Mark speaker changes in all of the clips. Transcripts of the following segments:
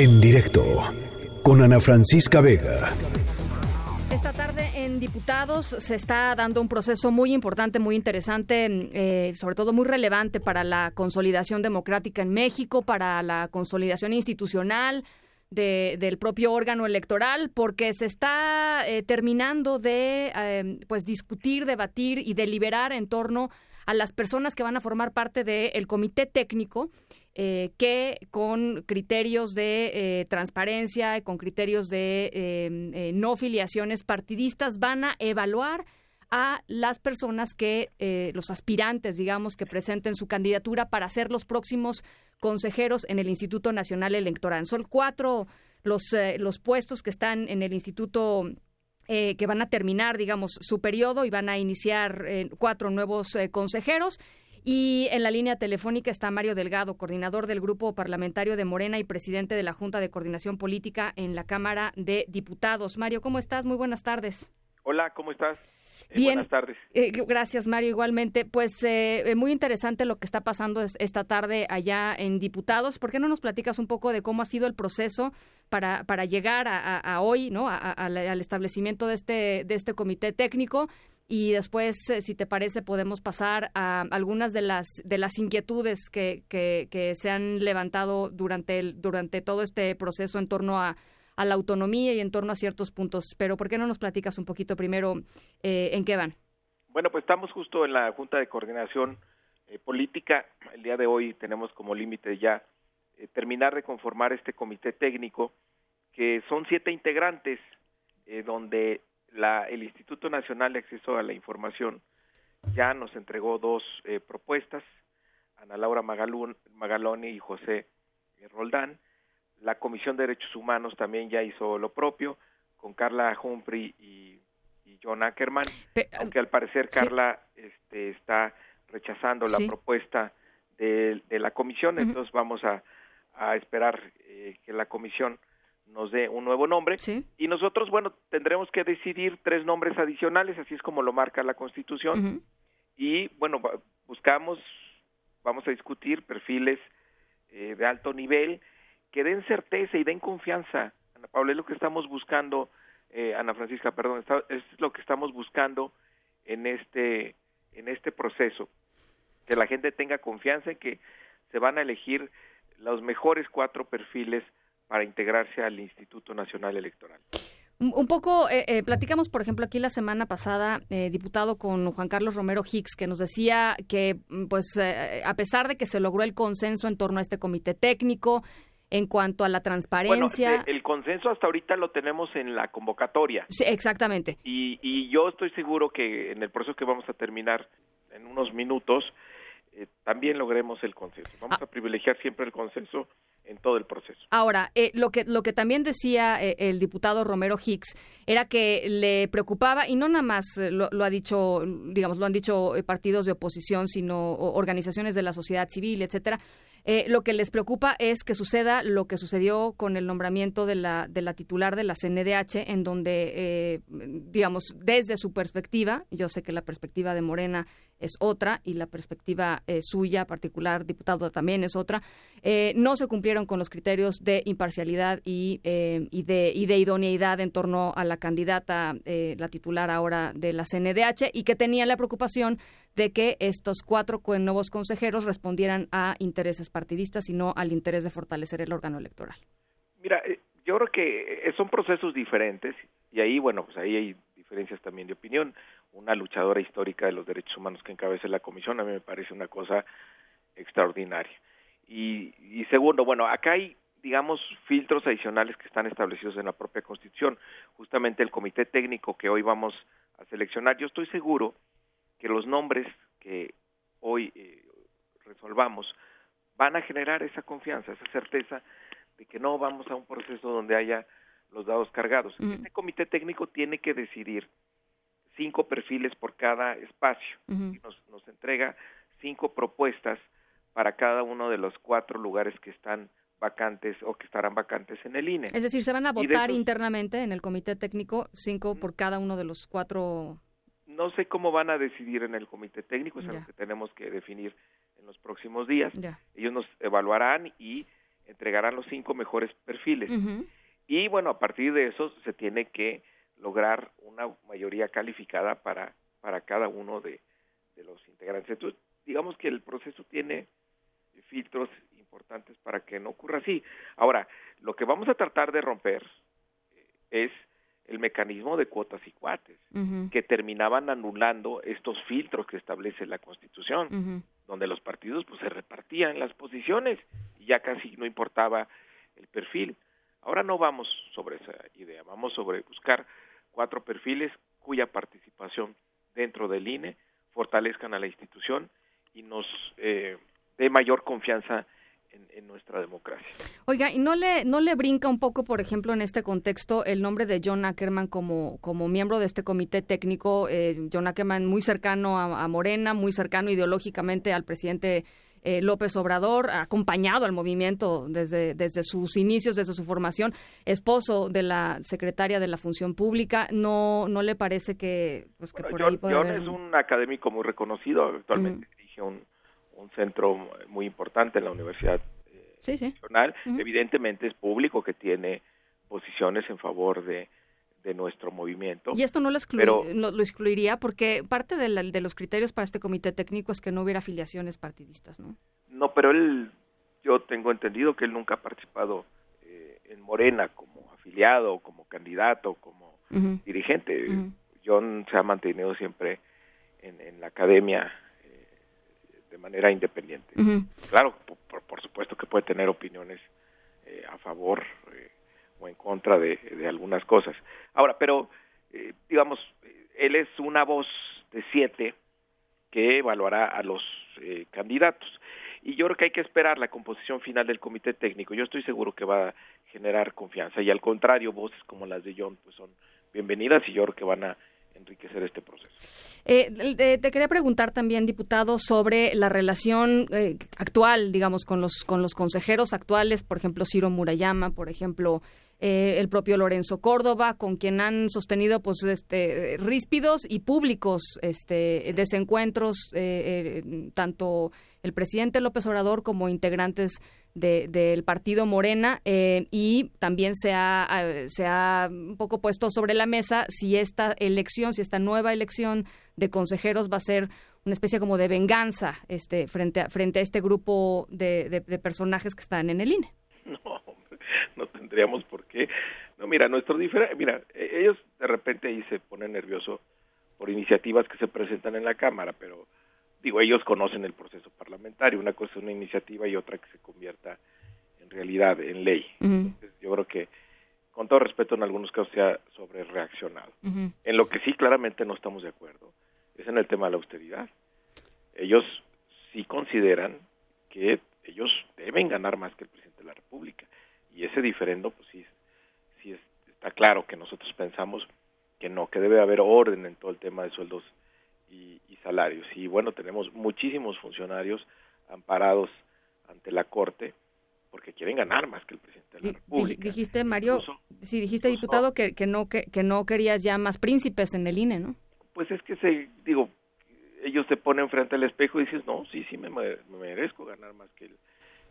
Speaker 1: En directo con Ana Francisca Vega.
Speaker 2: Esta tarde en Diputados se está dando un proceso muy importante, muy interesante, eh, sobre todo muy relevante para la consolidación democrática en México, para la consolidación institucional del propio órgano electoral, porque se está eh, terminando de eh, pues discutir, debatir y deliberar en torno a las personas que van a formar parte del comité técnico eh, que con criterios de eh, transparencia y con criterios de em, eh, no filiaciones partidistas van a evaluar a las personas que, los aspirantes, digamos, que presenten su candidatura para ser los próximos consejeros en el Instituto Nacional Electoral. Son cuatro los, los puestos que están en el Instituto que van a terminar, digamos, su periodo y van a iniciar cuatro nuevos consejeros. Y en la línea telefónica está Mario Delgado, coordinador del Grupo Parlamentario de Morena y presidente de la Junta de Coordinación Política en la Cámara de Diputados. Mario, ¿cómo estás? Muy buenas tardes.
Speaker 3: Hola, ¿cómo estás?
Speaker 2: Eh, Bien.
Speaker 3: buenas tardes.
Speaker 2: Eh, gracias, Mario. Igualmente, pues eh, muy interesante lo que está pasando esta tarde allá en Diputados. ¿Por qué no nos platicas un poco de cómo ha sido el proceso para, para llegar a, hoy, ¿no? al establecimiento de este, de este comité técnico y después, eh, si te parece, podemos pasar a algunas de las de las inquietudes que, que, se han levantado durante el, durante todo este proceso en torno a, a, la autonomía y en torno a ciertos puntos. Pero ¿por qué no nos platicas un poquito primero eh, en qué van?
Speaker 3: Bueno, pues estamos justo en la Junta de Coordinación eh, Política. El día de hoy tenemos como límite ya terminar de conformar este comité técnico, que son siete integrantes, donde la, el Instituto Nacional de Acceso a la Información ya nos entregó dos eh, propuestas, Ana Laura Magalún, Magaloni y José eh, Roldán. La Comisión de Derechos Humanos también ya hizo lo propio, con Carla Humphrey y, y John Ackerman, aunque al parecer Carla este, está rechazando la propuesta de, de, la comisión, entonces vamos a, a esperar eh, que la comisión nos dé un nuevo nombre. Y nosotros, bueno, tendremos que decidir tres nombres adicionales, así es como lo marca la Constitución. Y bueno, buscamos, vamos a discutir perfiles eh, de alto nivel que den certeza y den confianza. Ana Paula, es lo que estamos buscando, eh, Ana Francisca, perdón, es lo que estamos buscando en este, en este proceso. Que la gente tenga confianza en que se van a elegir los mejores cuatro perfiles para integrarse al Instituto Nacional Electoral.
Speaker 2: Un poco, eh, eh, platicamos, por ejemplo, aquí la semana pasada, eh, diputado con Juan Carlos Romero Hicks, que nos decía que, mm, pues, a pesar de que se logró el consenso en torno a este comité técnico, en cuanto a la transparencia.
Speaker 3: Bueno, el consenso hasta ahorita lo tenemos en la convocatoria.
Speaker 2: Sí, exactamente.
Speaker 3: Y, y yo estoy seguro que en el proceso que vamos a terminar en unos minutos, también logremos el consenso. Vamos ah. a privilegiar siempre el consenso en todo el proceso.
Speaker 2: Ahora, eh, lo que lo que también decía eh, el diputado Romero Hicks era que le preocupaba y no nada más eh, lo, ha dicho, digamos, lo han dicho partidos de oposición, sino organizaciones de la sociedad civil, etcétera. Lo que les preocupa es que suceda lo que sucedió con el nombramiento de la, de la titular de la CNDH, en donde, digamos, desde su perspectiva, yo sé que la perspectiva de Morena es otra y la perspectiva suya, particular diputado, también es otra, no se cumplieron con los criterios de imparcialidad y, eh, y, de, y de idoneidad en torno a la candidata, eh, la titular ahora de la CNDH, y que tenían la preocupación de que estos cuatro nuevos consejeros respondieran a intereses partidistas y no al interés de fortalecer el órgano electoral.
Speaker 3: Mira, eh, yo creo que son procesos diferentes y ahí, bueno, pues ahí hay diferencias también de opinión. Una luchadora histórica de los derechos humanos que encabeza la comisión a mí me parece una cosa extraordinaria. Y, segundo, bueno, acá hay digamos, filtros adicionales que están establecidos en la propia Constitución. Justamente el comité técnico que hoy vamos a seleccionar, yo estoy seguro que los nombres que hoy eh, resolvamos van a generar esa confianza, esa certeza de que no vamos a un proceso donde haya los dados cargados. Este comité técnico tiene que decidir cinco perfiles por cada espacio y nos, nos entrega cinco propuestas para cada uno de los cuatro lugares que están vacantes o que estarán vacantes en el INE.
Speaker 2: Es decir, se van a votar internamente en el comité técnico, cinco por cada uno de los cuatro.
Speaker 3: No sé cómo van a decidir en el comité técnico, es algo que tenemos que definir en los próximos días. Ellos nos evaluarán y entregarán los cinco mejores perfiles. Y bueno, a partir de eso se tiene que lograr una mayoría calificada para, para cada uno de, de los integrantes. Entonces, digamos que el proceso tiene filtros importantes para que no ocurra así. Ahora, lo que vamos a tratar de romper eh, es mecanismo de cuotas y cuates, que terminaban anulando estos filtros que establece la Constitución, donde los partidos pues se repartían las posiciones y ya casi no importaba el perfil. Ahora no vamos sobre esa idea, vamos sobre buscar cuatro perfiles cuya participación dentro del INE fortalezcan a la institución y nos eh, dé mayor confianza en, nuestra democracia.
Speaker 2: Oiga, ¿y no le, no le brinca un poco, por ejemplo, en este contexto, el nombre de John Ackerman como, como miembro de este comité técnico? Eh, John Ackerman muy cercano a, Morena, muy cercano ideológicamente al presidente eh, López Obrador, acompañado al movimiento desde, desde sus inicios, desde su formación, esposo de la secretaria de la Función Pública. ¿No, no le parece que, pues, que por
Speaker 3: ahí
Speaker 2: puede
Speaker 3: John es un académico muy reconocido, actualmente dirige un un centro muy importante en la Universidad eh, Nacional. Evidentemente es público que tiene posiciones en favor de, de nuestro movimiento.
Speaker 2: Y esto no lo, lo excluiría porque parte de, de, los criterios para este comité técnico es que no hubiera afiliaciones partidistas, ¿no?
Speaker 3: No, pero él, yo tengo entendido que él nunca ha participado eh, en Morena como afiliado, como candidato, como dirigente. John se ha mantenido siempre en, en la academia de manera independiente. Claro, por, supuesto que puede tener opiniones eh, a favor eh, o en contra de, algunas cosas. Ahora, pero eh, digamos, él es una voz de siete que evaluará a los candidatos. Y yo creo que hay que esperar la composición final del comité técnico. Yo estoy seguro que va a generar confianza. Y al contrario, voces como las de John pues son bienvenidas y yo creo que van a enriquecer este proceso.
Speaker 2: Eh, te, quería preguntar también, diputado, sobre la relación eh, actual, digamos, con los con los consejeros actuales, por ejemplo, Ciro Murayama, por ejemplo, eh, el propio Lorenzo Córdoba, con quien han sostenido pues este ríspidos y públicos este desencuentros tanto el presidente López Obrador como integrantes del partido Morena eh, y también se ha, se ha un poco puesto sobre la mesa si esta elección, si esta nueva elección de consejeros va a ser una especie como de venganza este, frente, a, frente a este grupo de, personajes que están en el INE.
Speaker 3: No, no tendríamos por qué. No, mira, nuestro mira, e, ellos de repente ahí se ponen nerviosos por iniciativas que se presentan en la Cámara, pero digo, ellos conocen el proceso parlamentario, una cosa es una iniciativa y otra que se convierta en realidad, en ley. yo creo que, con todo respeto, en algunos casos se ha sobre reaccionado. En lo que sí claramente no estamos de acuerdo es en el tema de la austeridad. Ellos sí consideran que ellos deben ganar más que el presidente de la República. Y ese diferendo, pues sí, sí está claro que nosotros pensamos que no, que debe haber orden en todo el tema de sueldos y, salarios. Y bueno, tenemos muchísimos funcionarios amparados ante la Corte porque quieren ganar más que el presidente de la República.
Speaker 2: Dijiste, Mario, sí, dijiste, diputado, que, que, no, que, que no querías ya más príncipes en el INE, ¿no?
Speaker 3: Pues es que, se digo, ellos se ponen frente al espejo y dices, no, sí, sí, me, merezco ganar más que el,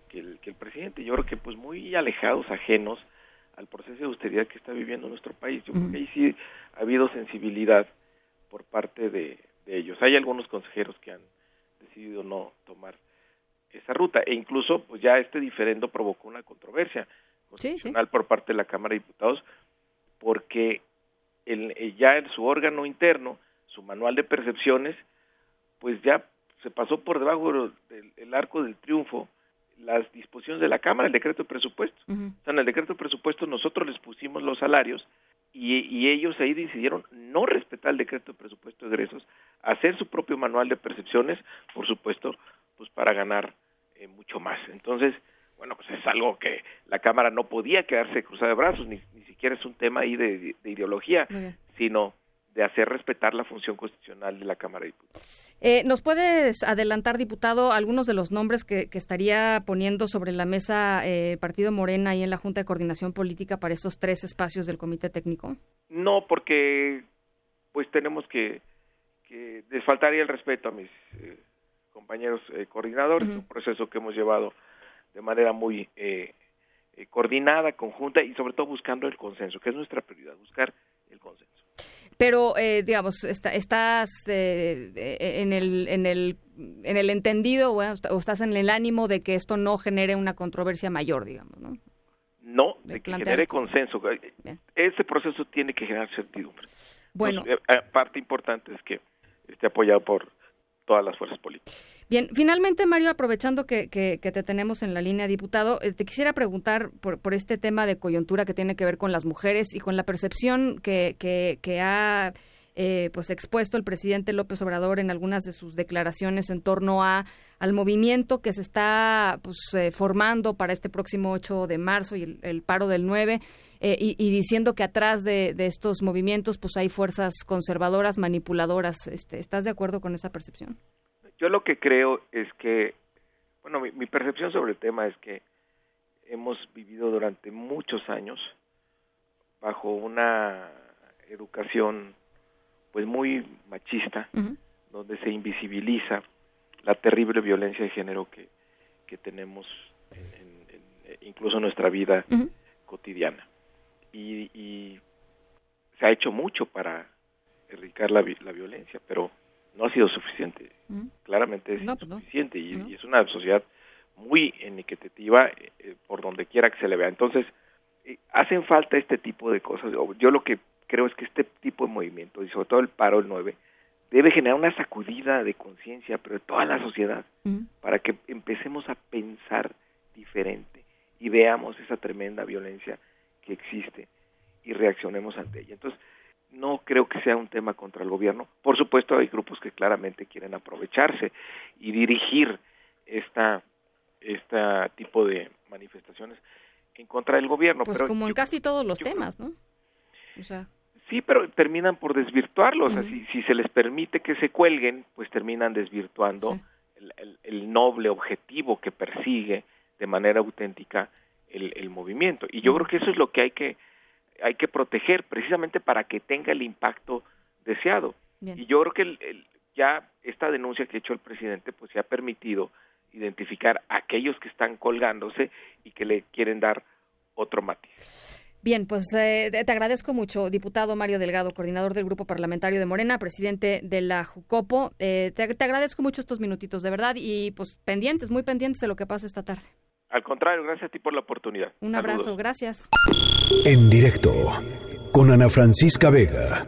Speaker 3: que el, que el presidente. Yo creo que pues muy alejados, ajenos al proceso de austeridad que está viviendo nuestro país. Yo creo que ahí sí ha habido sensibilidad por parte de, ellos. Hay algunos consejeros que han decidido no tomar esa ruta e incluso pues ya este diferendo provocó una controversia constitucional por parte de la Cámara de Diputados porque el, eh, ya en su órgano interno, su manual de percepciones, pues ya se pasó por debajo del arco del triunfo las disposiciones de la Cámara, el decreto de presupuesto. O sea, en el decreto de presupuesto nosotros les pusimos los salarios y, ellos ahí decidieron no respetar el decreto de presupuesto de egresos, hacer su propio manual de percepciones, por supuesto, pues para ganar eh, mucho más. Entonces, bueno, pues es algo que la Cámara no podía quedarse cruzada de brazos, ni, ni siquiera es un tema ahí de, ideología, sino de hacer respetar la función constitucional de la Cámara de Diputados.
Speaker 2: Eh, ¿Nos puedes adelantar, diputado, algunos de los nombres que, estaría poniendo sobre la mesa el eh, Partido Morena y en la Junta de Coordinación Política para estos tres espacios del Comité Técnico?
Speaker 3: No, porque pues tenemos que, que les faltaría el respeto a mis eh, compañeros coordinadores, un proceso que hemos llevado de manera muy eh, coordinada, conjunta y sobre todo buscando el consenso, que es nuestra prioridad, buscar el consenso.
Speaker 2: Pero, eh, digamos, estás eh, en, el, en, el, en el entendido o estás en el ánimo de que esto no genere una controversia mayor, digamos, ¿no?
Speaker 3: No, de, que genere consenso. Ese proceso tiene que generar certidumbre.
Speaker 2: Bueno.
Speaker 3: parte importante es que esté apoyado por todas las fuerzas políticas.
Speaker 2: Bien, finalmente, Mario, aprovechando que, que, te tenemos en la línea, diputado, eh, te quisiera preguntar por, por, este tema de coyuntura que tiene que ver con las mujeres y con la percepción que, que ha eh, pues expuesto el presidente López Obrador en algunas de sus declaraciones en torno a al movimiento que se está pues, eh, formando para este próximo 8 de marzo y el, paro del 9 y, y, diciendo que atrás de, de, estos movimientos pues hay fuerzas conservadoras manipuladoras este, ¿estás de acuerdo con esa percepción?
Speaker 3: Yo lo que creo es que, bueno, mi, percepción sobre el tema es que hemos vivido durante muchos años bajo una educación pues muy machista, donde se invisibiliza la terrible violencia de género que, que tenemos incluso en nuestra vida cotidiana. Y, y, se ha hecho mucho para erradicar la, la violencia, pero no ha sido suficiente. Claramente es pues insuficiente y, es una sociedad muy iniquitativa eh, eh, por donde quiera que se le vea. Entonces, eh, hacen falta este tipo de cosas. Yo lo que creo es que este tipo de movimiento, y sobre todo el paro el 9, debe generar una sacudida de conciencia, pero de toda la sociedad, para que empecemos a pensar diferente y veamos esa tremenda violencia que existe y reaccionemos ante ella. Entonces, no creo que sea un tema contra el gobierno. Por supuesto, hay grupos que claramente quieren aprovecharse y dirigir esta este tipo de manifestaciones en contra del gobierno.
Speaker 2: Pues como en casi todos los temas, ¿no?
Speaker 3: Sí, pero terminan por desvirtuarlos. si, se les permite que se cuelguen, pues terminan desvirtuando el, noble objetivo que persigue de manera auténtica el, el movimiento. Y yo creo que eso es lo que hay que hay que proteger precisamente para que tenga el impacto deseado. Y yo creo que ya esta denuncia que ha hecho el presidente pues se ha permitido identificar a aquellos que están colgándose y que le quieren dar otro matiz.
Speaker 2: Bien, pues eh, te agradezco mucho, diputado Mario Delgado, coordinador del Grupo Parlamentario de Morena, presidente de la Jucopo. Eh, te, te, agradezco mucho estos minutitos, de verdad, y pues pendientes, muy pendientes de lo que pasa esta tarde.
Speaker 3: Al contrario, gracias a ti por la oportunidad.
Speaker 2: Un abrazo, gracias.
Speaker 1: En directo con Ana Francisca Vega.